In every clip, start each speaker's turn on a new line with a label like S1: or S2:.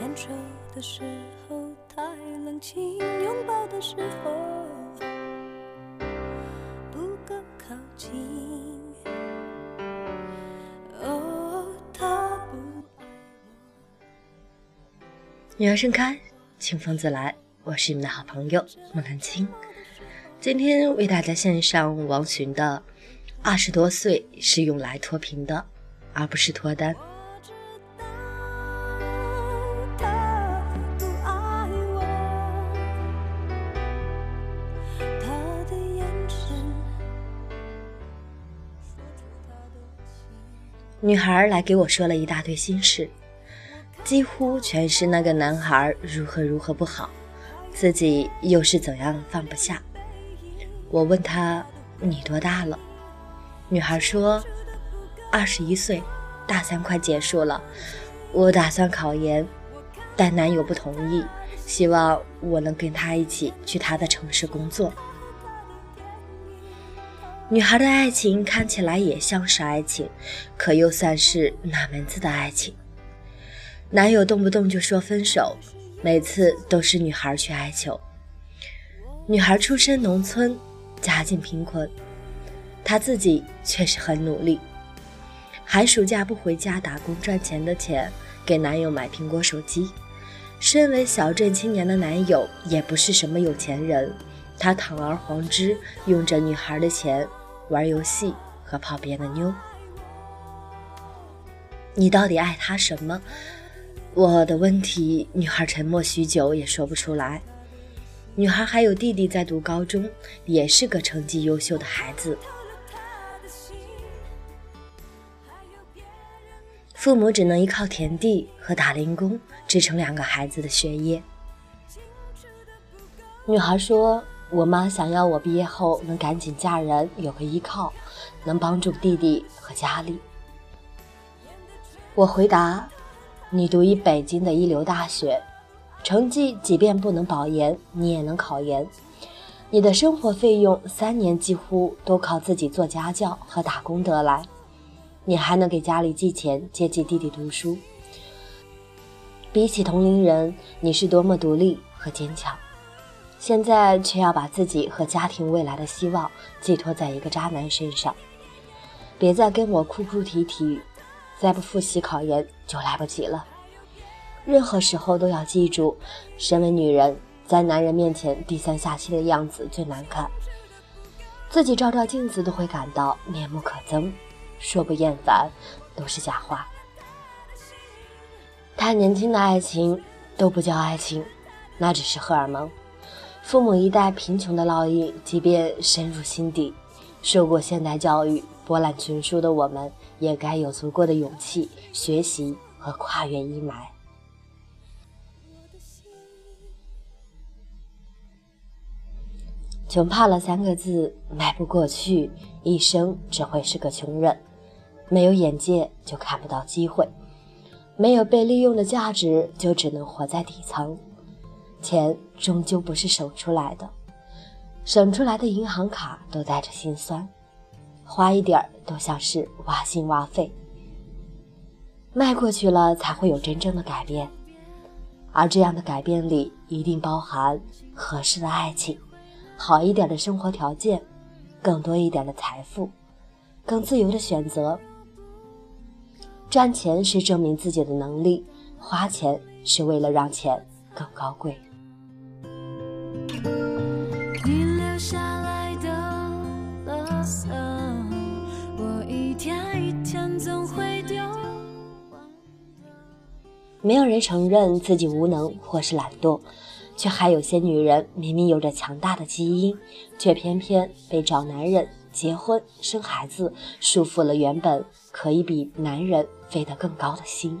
S1: 牵手的时候太冷清，拥抱的时候不够靠近。哦，他不爱我。
S2: 女儿盛开，清风自来。我是你们的好朋友孟兰青，今天为大家献上王洵的《二十多岁是用来脱贫的，而不是脱单》。女孩来给我说了一大堆心事，几乎全是那个男孩如何如何不好，自己又是怎样放不下。我问她：“你多大了？”女孩说：“二十一岁，大三快结束了，我打算考研，但男友不同意，希望我能跟他一起去他的城市工作。”女孩的爱情看起来也像是爱情，可又算是哪门子的爱情？男友动不动就说分手，每次都是女孩去哀求。女孩出身农村，家境贫困，她自己却是很努力。寒暑假不回家打工赚钱的钱，给男友买苹果手机。身为小镇青年的男友也不是什么有钱人，他堂而皇之用着女孩的钱玩游戏和泡别的妞。你到底爱他什么？我的问题，女孩沉默许久也说不出来。女孩还有弟弟在读高中，也是个成绩优秀的孩子。父母只能依靠田地和打零工支撑两个孩子的学业。女孩说：“我妈想要我毕业后能赶紧嫁人，有个依靠，能帮助弟弟和家里。”我回答：“你读一北京的一流大学，成绩即便不能保研，你也能考研。你的生活费用三年几乎都靠自己做家教和打工得来，你还能给家里寄钱接济弟弟读书。比起同龄人，你是多么独立和坚强，现在却要把自己和家庭未来的希望寄托在一个渣男身上。别再跟我哭哭啼啼。”再不复习考研就来不及了。任何时候都要记住，身为女人，在男人面前低三下气的样子最难看，自己照照镜子都会感到面目可憎，说不厌烦都是假话。太年轻的爱情都不叫爱情，那只是荷尔蒙。父母一代贫穷的烙印，即便深入心底，受过现代教育。博览群书的我们，也该有足够的勇气学习和跨越阴霾。穷怕了三个字迈不过去，一生只会是个穷人。没有眼界就看不到机会，没有被利用的价值就只能活在底层。钱终究不是省出来的，省出来的银行卡都带着心酸。花一点儿都像是挖心挖肺，迈过去了才会有真正的改变，而这样的改变里一定包含合适的爱情，好一点的生活条件，更多一点的财富，更自由的选择。赚钱是证明自己的能力，花钱是为了让钱更高贵。没有人承认自己无能或是懒惰，却还有些女人明明有着强大的基因，却偏偏被找男人、结婚、生孩子束缚了原本可以比男人飞得更高的心。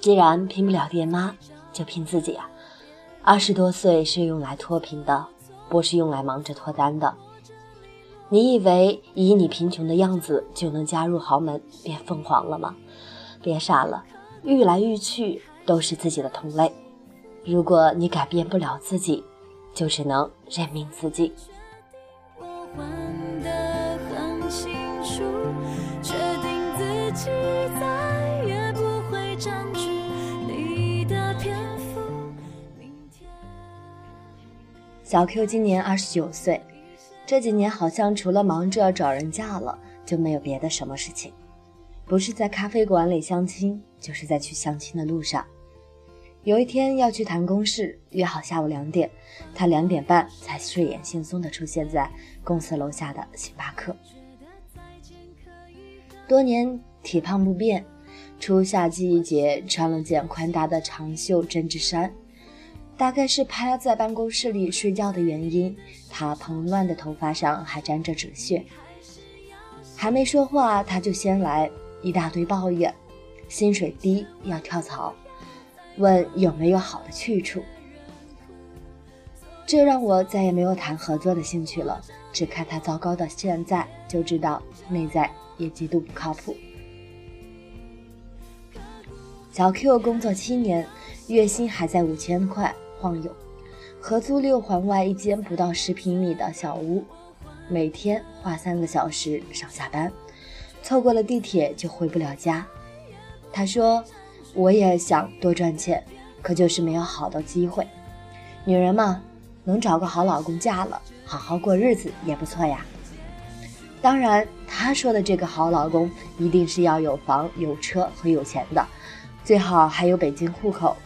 S2: 既然拼不了爹妈，就拼自己啊！二十多岁是用来脱贫的，不是用来忙着脱单的。你以为以你贫穷的样子就能加入豪门变凤凰了吗？别傻了，遇来遇去都是自己的同类。如果你改变不了自己，就只能认命自己。小 Q 今年二十九岁，这几年好像除了忙着找人嫁了，就没有别的什么事情。不是在咖啡馆里相亲，就是在去相亲的路上。有一天要去谈公事，约好下午两点，他两点半才睡眼惺忪地出现在公司楼下的星巴克。多年体胖不变，初夏季节穿了件宽大的长袖针织衫。大概是趴在办公室里睡觉的原因，他蓬乱的头发上还沾着纸屑。还没说话，他就先来一大堆抱怨：薪水低，要跳槽，问有没有好的去处。这让我再也没有谈合作的兴趣了。只看他糟糕的现在，就知道内在也极度不靠谱。小 Q 工作七年，月薪还在五千块。晃悠，合租六环外一间不到十平米的小屋，每天花三个小时上下班，错过了地铁就回不了家。他说：“我也想多赚钱，可就是没有好的机会。女人嘛，能找个好老公嫁了，好好过日子也不错呀。当然，他说的这个好老公一定是要有房有车和有钱的，最好还有北京户口。”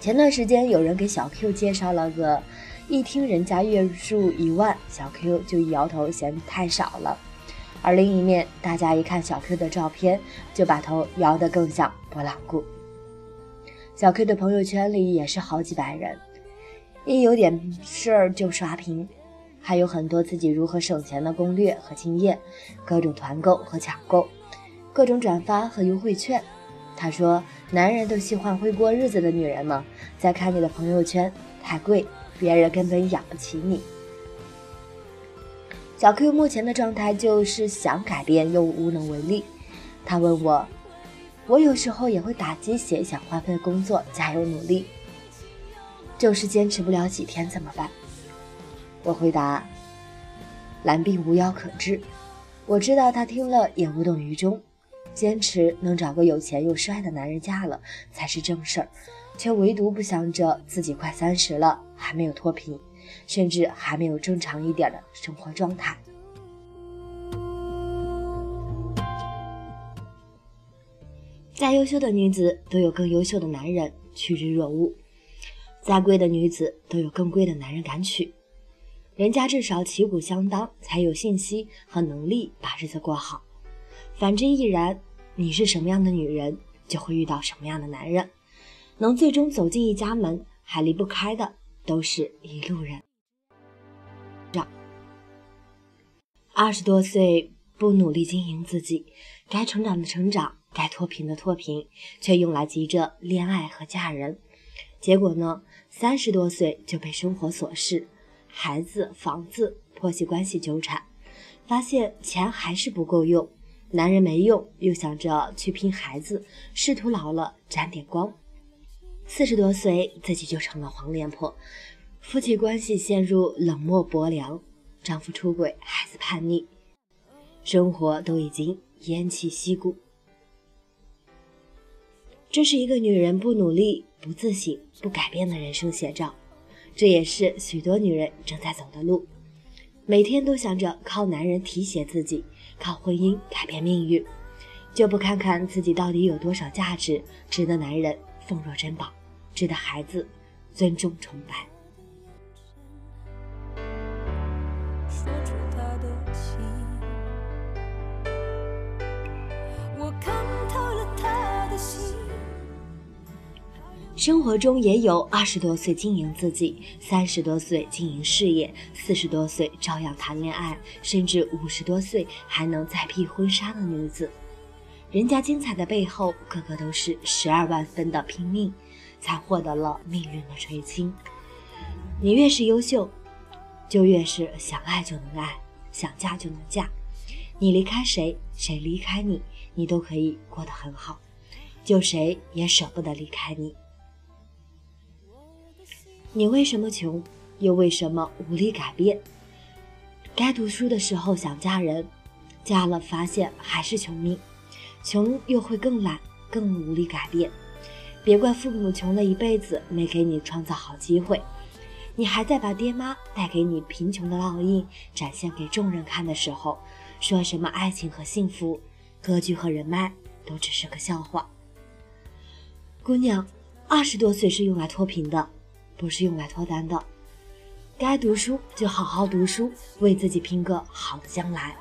S2: 前段时间有人给小 Q 介绍了个，一听人家月入一万，小 Q 就一摇头嫌太少了。而另一面，大家一看小 Q 的照片，就把头摇得更像拨浪鼓。小 Q 的朋友圈里也是好几百人，一有点事儿就刷屏，还有很多自己如何省钱的攻略和经验，各种团购和抢购，各种转发和优惠券。他说：“男人都喜欢会过日子的女人吗？再看你的朋友圈，太贵，别人根本养不起你。”小 Q 目前的状态就是想改变又无能为力。他问我：“我有时候也会打鸡血，想换份工作，加油努力，就是坚持不了几天，怎么办？”我回答：“蓝病无药可治。”我知道他听了也无动于衷。坚持能找个有钱又帅的男人嫁了才是正事儿，却唯独不想着自己快三十了还没有脱贫，甚至还没有正常一点的生活状态。再优秀的女子都有更优秀的男人趋之若鹜，再贵的女子都有更贵的男人敢娶，人家至少旗鼓相当，才有信心和能力把日子过好。反之亦然。你是什么样的女人，就会遇到什么样的男人。能最终走进一家门，还离不开的都是一路人。二十多岁不努力经营自己，该成长的成长，该脱贫的脱贫，却用来急着恋爱和嫁人。结果呢？三十多岁就被生活琐事、孩子、房子、婆媳关系纠缠，发现钱还是不够用。男人没用，又想着去拼孩子，试图老了沾点光。四十多岁，自己就成了黄脸婆，夫妻关系陷入冷漠薄凉，丈夫出轨，孩子叛逆，生活都已经偃旗息鼓。这是一个女人不努力、不自省、不改变的人生写照，这也是许多女人正在走的路。每天都想着靠男人提携自己。靠婚姻改变命运，就不看看自己到底有多少价值，值得男人奉若珍宝，值得孩子尊重崇拜。生活中也有二十多岁经营自己，三十多岁经营事业，四十多岁照样谈恋爱，甚至五十多岁还能再披婚纱的女子。人家精彩的背后，个个都是十二万分的拼命，才获得了命运的垂青。你越是优秀，就越是想爱就能爱，想嫁就能嫁。你离开谁，谁离开你，你都可以过得很好，就谁也舍不得离开你。你为什么穷，又为什么无力改变？该读书的时候想嫁人，嫁了发现还是穷命，穷又会更懒，更无力改变。别怪父母穷了一辈子没给你创造好机会，你还在把爹妈带给你贫穷的烙印展现给众人看的时候，说什么爱情和幸福、格局和人脉，都只是个笑话。姑娘，二十多岁是用来脱贫的，不是用来脱单的。该读书就好好读书，为自己拼个好的将来；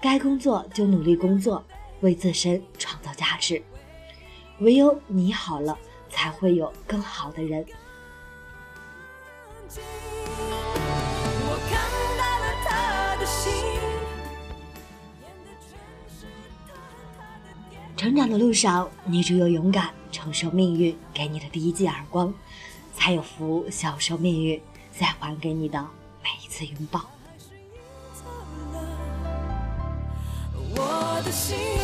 S2: 该工作就努力工作，为自身创造价值。唯有你好了，才会有更好的人。成长的路上，你只有勇敢承受命运给你的第一记耳光，才有福享受命运再还给你的每一次拥抱。我的心。